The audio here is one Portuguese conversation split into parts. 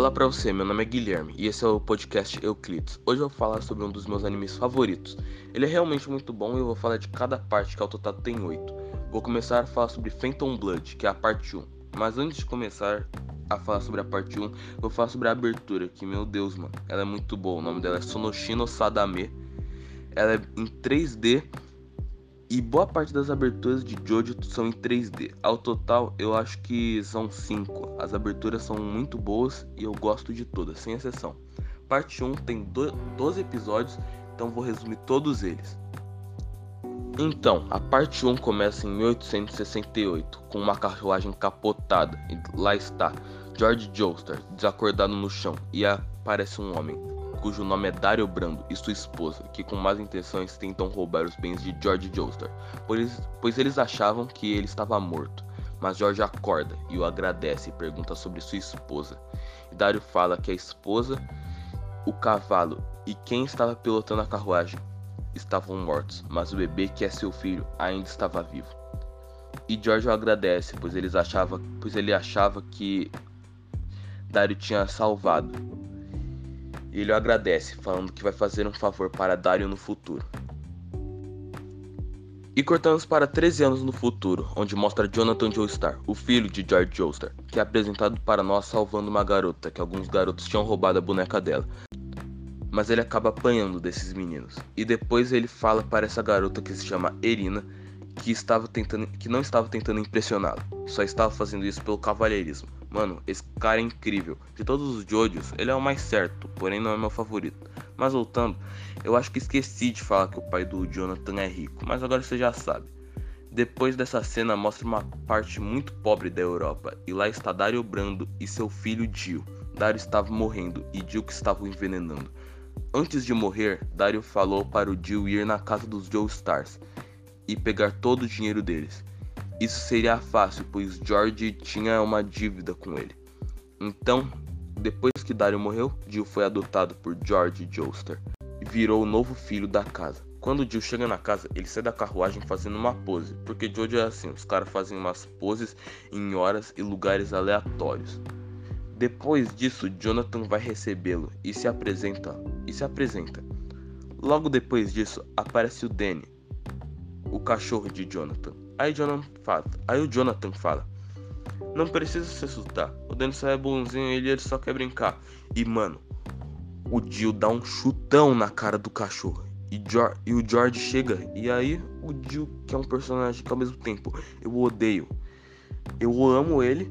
Olá pra você, meu nome é Guilherme e esse é o podcast Euclides. Hoje eu vou falar sobre um dos meus animes favoritos. Ele é realmente muito bom e eu vou falar de cada parte, que ao total tem 8. Vou começar a falar sobre Phantom Blood, que é a parte 1. Mas antes de começar a falar sobre a parte 1, vou falar sobre a abertura, que meu Deus, mano, ela é muito boa. O nome dela é Sonoshino Sadame. Ela é em 3D e boa parte das aberturas de Jojo são em 3D. Ao total, eu acho que são 5. As aberturas são muito boas e eu gosto de todas, sem exceção. Parte 1 tem 12 episódios, então vou resumir todos eles. Então, a parte 1 começa em 1868, com uma carruagem capotada, e lá está George Joestar, desacordado no chão, e aparece um homem, cujo nome é Dario Brando, e sua esposa, que com más intenções tentam roubar os bens de George Joestar, pois, pois eles achavam que ele estava morto. Mas George acorda e o agradece e pergunta sobre sua esposa. E Dario fala que a esposa, o cavalo e quem estava pilotando a carruagem estavam mortos, mas o bebê, que é seu filho, ainda estava vivo. E George o agradece, pois, eles achava, pois ele achava que Dario tinha salvado e ele o agradece, falando que vai fazer um favor para Dario no futuro. E cortamos para 13 anos no futuro, onde mostra Jonathan Joestar, o filho de George Joestar, que é apresentado para nós salvando uma garota que alguns garotos tinham roubado a boneca dela. Mas ele acaba apanhando desses meninos. E depois ele fala para essa garota que se chama Erina que estava tentando que não estava tentando impressioná-la, só estava fazendo isso pelo cavalheirismo. Mano, esse cara é incrível. De todos os Jojos, ele é o mais certo, porém não é meu favorito. Mas voltando, eu acho que esqueci de falar que o pai do Jonathan é rico, mas agora você já sabe. Depois dessa cena mostra uma parte muito pobre da Europa, e lá está Dario Brando e seu filho Dio. Dario estava morrendo e Dio que estava o envenenando. Antes de morrer, Dario falou para o Dio ir na casa dos Joe Stars e pegar todo o dinheiro deles. Isso seria fácil, pois George tinha uma dívida com ele. Então, depois que Dario morreu, Jill foi adotado por George Joestar e virou o novo filho da casa. Quando Jill chega na casa, ele sai da carruagem fazendo uma pose, porque George é assim, os caras fazem umas poses em horas e lugares aleatórios. Depois disso, Jonathan vai recebê-lo e se apresenta e se apresenta. Logo depois disso, aparece o Danny, o cachorro de Jonathan. Aí, Jonathan fala, aí o Jonathan fala: Não precisa se assustar. O Dennis é bonzinho ele, ele só quer brincar. E mano, o Jill dá um chutão na cara do cachorro. E, e o George chega. E aí o Jill, que é um personagem que ao mesmo tempo eu odeio, eu amo ele.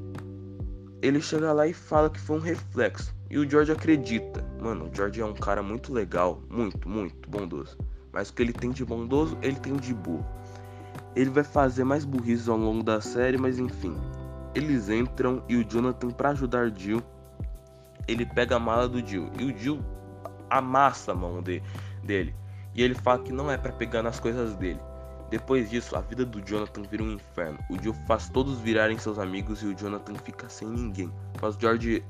Ele chega lá e fala que foi um reflexo. E o George acredita. Mano, o George é um cara muito legal, muito, muito bondoso. Mas o que ele tem de bondoso, ele tem de burro. Ele vai fazer mais burrices ao longo da série, mas enfim. Eles entram e o Jonathan, para ajudar Jill, ele pega a mala do Jill e o Jill amassa a mão de, dele. E ele fala que não é para pegar nas coisas dele. Depois disso, a vida do Jonathan vira um inferno. O Jill faz todos virarem seus amigos e o Jonathan fica sem ninguém. Faz George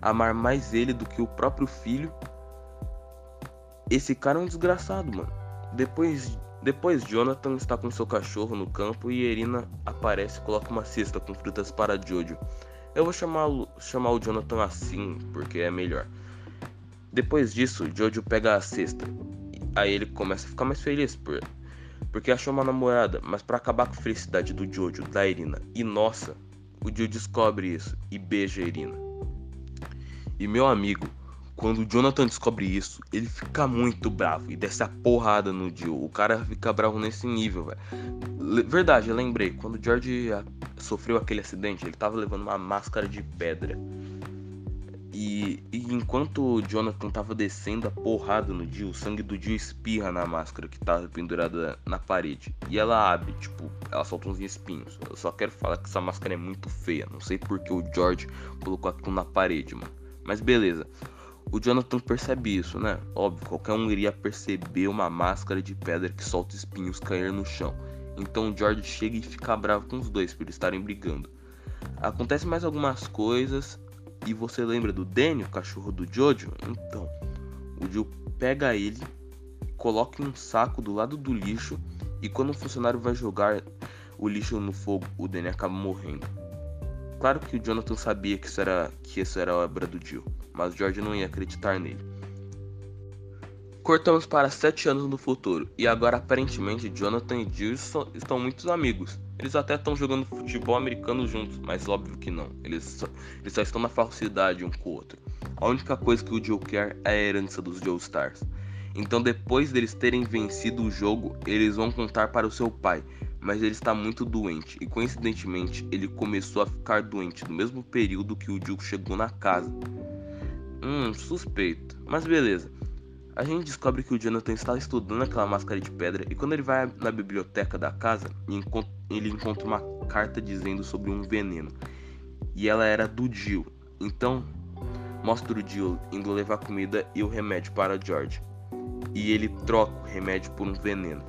amar mais ele do que o próprio filho. Esse cara é um desgraçado, mano. Depois depois, Jonathan está com seu cachorro no campo e Irina aparece e coloca uma cesta com frutas para Jojo. Eu vou chamar, chamar o Jonathan assim, porque é melhor. Depois disso, Jojo pega a cesta. Aí ele começa a ficar mais feliz por, porque achou uma namorada, mas para acabar com a felicidade do Jojo, da Irina e nossa, o Jojo descobre isso e beija a Irina. E meu amigo, quando o Jonathan descobre isso, ele fica muito bravo e desce a porrada no Jill. O cara fica bravo nesse nível, velho. Verdade, eu lembrei. Quando o George sofreu aquele acidente, ele tava levando uma máscara de pedra. E, e enquanto o Jonathan tava descendo a porrada no Jill, o sangue do Jill espirra na máscara que tava pendurada na parede. E ela abre, tipo, ela solta uns espinhos. Eu só quero falar que essa máscara é muito feia. Não sei porque o George colocou aquilo na parede, mano. Mas beleza. O Jonathan percebe isso, né? Óbvio, qualquer um iria perceber uma máscara de pedra que solta espinhos cair no chão. Então o George chega e fica bravo com os dois por estarem brigando. Acontece mais algumas coisas e você lembra do Danny, o cachorro do Jojo? Então, o Joe pega ele, coloca em um saco do lado do lixo e quando o funcionário vai jogar o lixo no fogo, o Danny acaba morrendo. Claro que o Jonathan sabia que isso era, que isso era obra do Jill, mas George não ia acreditar nele. Cortamos para sete anos no futuro, e agora aparentemente Jonathan e Jill estão muitos amigos. Eles até estão jogando futebol americano juntos, mas óbvio que não. Eles só, eles só estão na falsidade um com o outro. A única coisa que o Jill quer é a herança dos Joe Stars. Então, depois deles terem vencido o jogo, eles vão contar para o seu pai, mas ele está muito doente e coincidentemente ele começou a ficar doente no mesmo período que o Jill chegou na casa. Hum, suspeito, mas beleza. A gente descobre que o Jonathan está estudando aquela máscara de pedra e quando ele vai na biblioteca da casa, ele encontra uma carta dizendo sobre um veneno. E ela era do Jill. Então, mostra o Jill indo levar comida e o remédio para George. E ele troca o remédio por um veneno.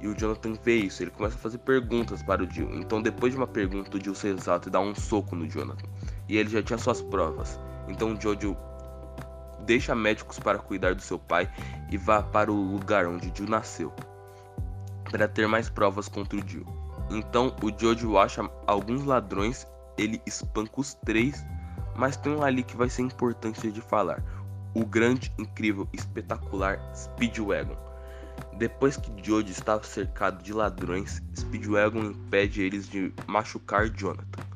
E o Jonathan vê isso, ele começa a fazer perguntas para o Jill. Então, depois de uma pergunta, o Jill se exalta e dá um soco no Jonathan. E ele já tinha suas provas. Então, o Jojo deixa médicos para cuidar do seu pai e vá para o lugar onde Jill nasceu, para ter mais provas contra o Jill. Então o Jojo acha alguns ladrões, ele espanca os três, mas tem um ali que vai ser importante de falar: o grande, incrível, espetacular Speedwagon. Depois que Jojo estava cercado de ladrões, Speedwagon impede eles de machucar Jonathan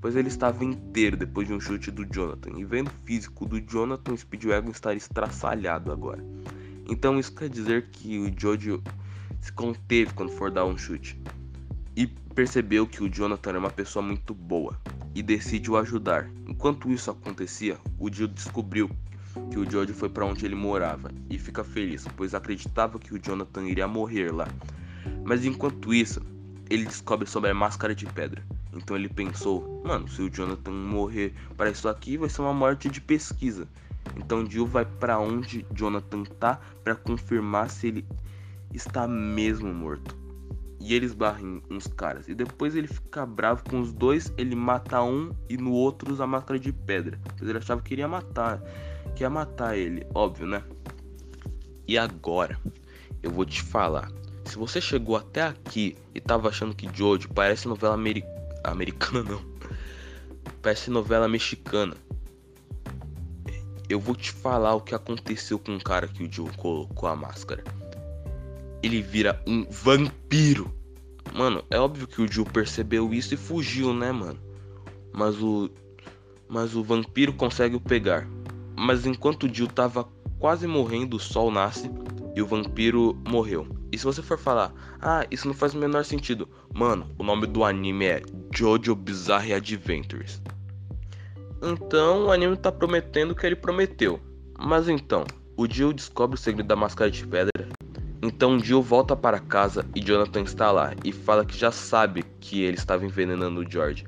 pois ele estava inteiro depois de um chute do Jonathan. E vendo o físico do Jonathan, o Speedwagon estaria estraçalhado agora. Então isso quer dizer que o Jojo se conteve quando for dar um chute. E percebeu que o Jonathan era uma pessoa muito boa e decide o ajudar. Enquanto isso acontecia, o Jill descobriu que o Jojo foi para onde ele morava e fica feliz, pois acreditava que o Jonathan iria morrer lá. Mas enquanto isso, ele descobre sobre a máscara de pedra. Então ele pensou, mano, se o Jonathan morrer para isso aqui, vai ser uma morte de pesquisa. Então Jill vai para onde Jonathan tá para confirmar se ele está mesmo morto. E eles barrem uns caras. E depois ele fica bravo com os dois, ele mata um e no outro usa a máscara de pedra. Pois ele achava que iria matar. Que ia matar ele, óbvio, né? E agora, eu vou te falar. Se você chegou até aqui e tava achando que Jojo parece novela americana americana não. Parece novela mexicana. Eu vou te falar o que aconteceu com o cara que o Joe colocou a máscara. Ele vira um vampiro. Mano, é óbvio que o Joe percebeu isso e fugiu, né, mano? Mas o mas o vampiro consegue o pegar. Mas enquanto o Jill tava quase morrendo, o sol nasce e o vampiro morreu. E se você for falar, ah, isso não faz o menor sentido. Mano, o nome do anime é Jojo Bizarre Adventures. Então o anime tá prometendo o que ele prometeu. Mas então, o Jill descobre o segredo da máscara de pedra. Então Jill volta para casa e Jonathan está lá e fala que já sabe que ele estava envenenando o George.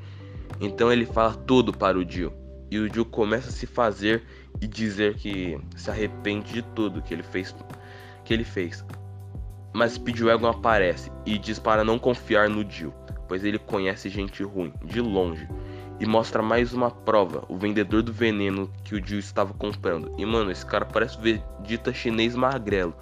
Então ele fala tudo para o Jill. E o Jill começa a se fazer e dizer que se arrepende de tudo que ele fez. Que ele fez. Mas Speedwagon aparece e diz para não confiar no Jill, pois ele conhece gente ruim, de longe. E mostra mais uma prova, o vendedor do veneno que o Jill estava comprando. E mano, esse cara parece Vegeta chinês magrelo.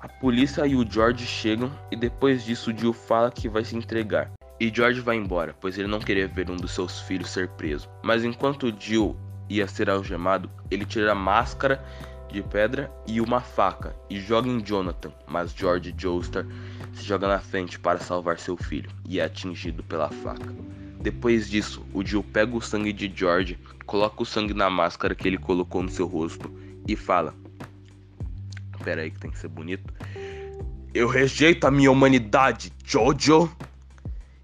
A polícia e o George chegam e depois disso o Jill fala que vai se entregar. E George vai embora, pois ele não queria ver um dos seus filhos ser preso. Mas enquanto o Jill ia ser algemado, ele tira a máscara de pedra e uma faca e joga em Jonathan, mas George Joestar se joga na frente para salvar seu filho e é atingido pela faca. Depois disso, o Jill pega o sangue de George, coloca o sangue na máscara que ele colocou no seu rosto e fala: Pera aí que tem que ser bonito. Eu rejeito a minha humanidade, Jojo!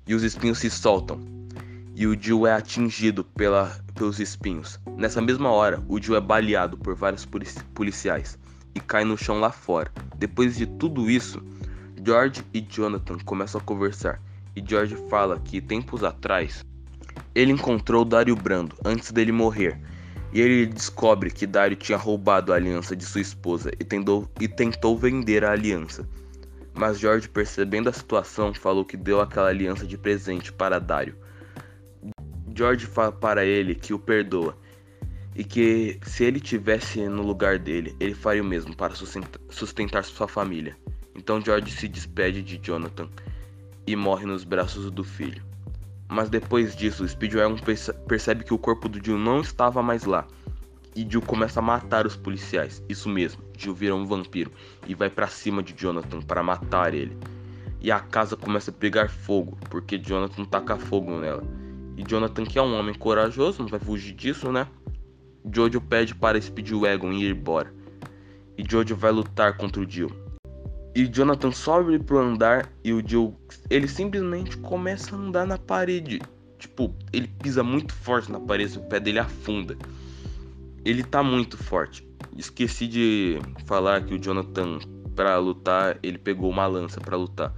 E os espinhos se soltam. E o Jill é atingido pela, pelos espinhos. Nessa mesma hora, o Jill é baleado por vários policiais e cai no chão lá fora. Depois de tudo isso, George e Jonathan começam a conversar e George fala que tempos atrás ele encontrou Dario Brando antes dele morrer. E ele descobre que Dario tinha roubado a aliança de sua esposa e e tentou vender a aliança. Mas George, percebendo a situação, falou que deu aquela aliança de presente para Dario. George fala para ele que o perdoa e que se ele tivesse no lugar dele, ele faria o mesmo para sustentar sua família. Então George se despede de Jonathan e morre nos braços do filho. Mas depois disso, Speedwagon percebe que o corpo do Jill não estava mais lá. E Jill começa a matar os policiais. Isso mesmo, Jill vira um vampiro e vai para cima de Jonathan para matar ele. E a casa começa a pegar fogo, porque Jonathan taca fogo nela. E Jonathan, que é um homem corajoso, não vai fugir disso, né? Jojo pede para Speedwagon ir embora. E Jojo vai lutar contra o Jill. E Jonathan sobe pro andar e o Jill, ele simplesmente começa a andar na parede. Tipo, ele pisa muito forte na parede, o pé dele afunda. Ele tá muito forte. Esqueci de falar que o Jonathan, para lutar, ele pegou uma lança para lutar.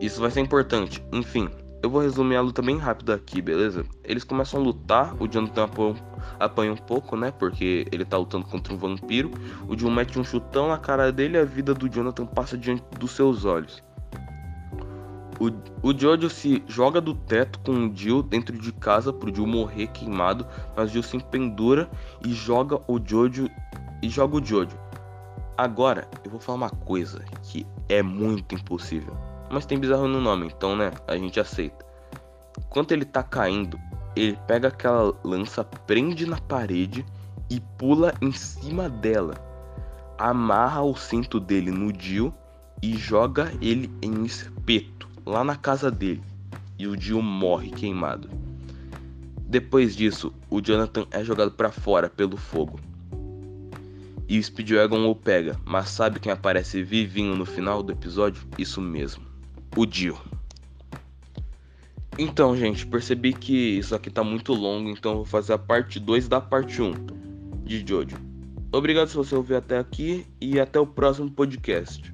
Isso vai ser importante. Enfim, eu vou resumir a luta bem rápido aqui, beleza? Eles começam a lutar, o Jonathan apanha um pouco, né? Porque ele tá lutando contra um vampiro. O John mete um chutão na cara dele e a vida do Jonathan passa diante dos seus olhos. O, o Jojo se joga do teto com o Jill dentro de casa pro Jill morrer queimado, mas Jill se pendura e joga o Jojo e joga o Jojo. Agora, eu vou falar uma coisa que é muito impossível. Mas tem bizarro no nome, então né, a gente aceita. Enquanto ele tá caindo, ele pega aquela lança, prende na parede e pula em cima dela. Amarra o cinto dele no Dio e joga ele em espeto lá na casa dele. E o Dio morre queimado. Depois disso, o Jonathan é jogado para fora pelo fogo. E o Speedwagon o pega, mas sabe quem aparece vivinho no final do episódio? Isso mesmo o Dio. Então, gente, percebi que isso aqui tá muito longo, então vou fazer a parte 2 da parte 1 de Jojo. Obrigado se você ouviu até aqui e até o próximo podcast.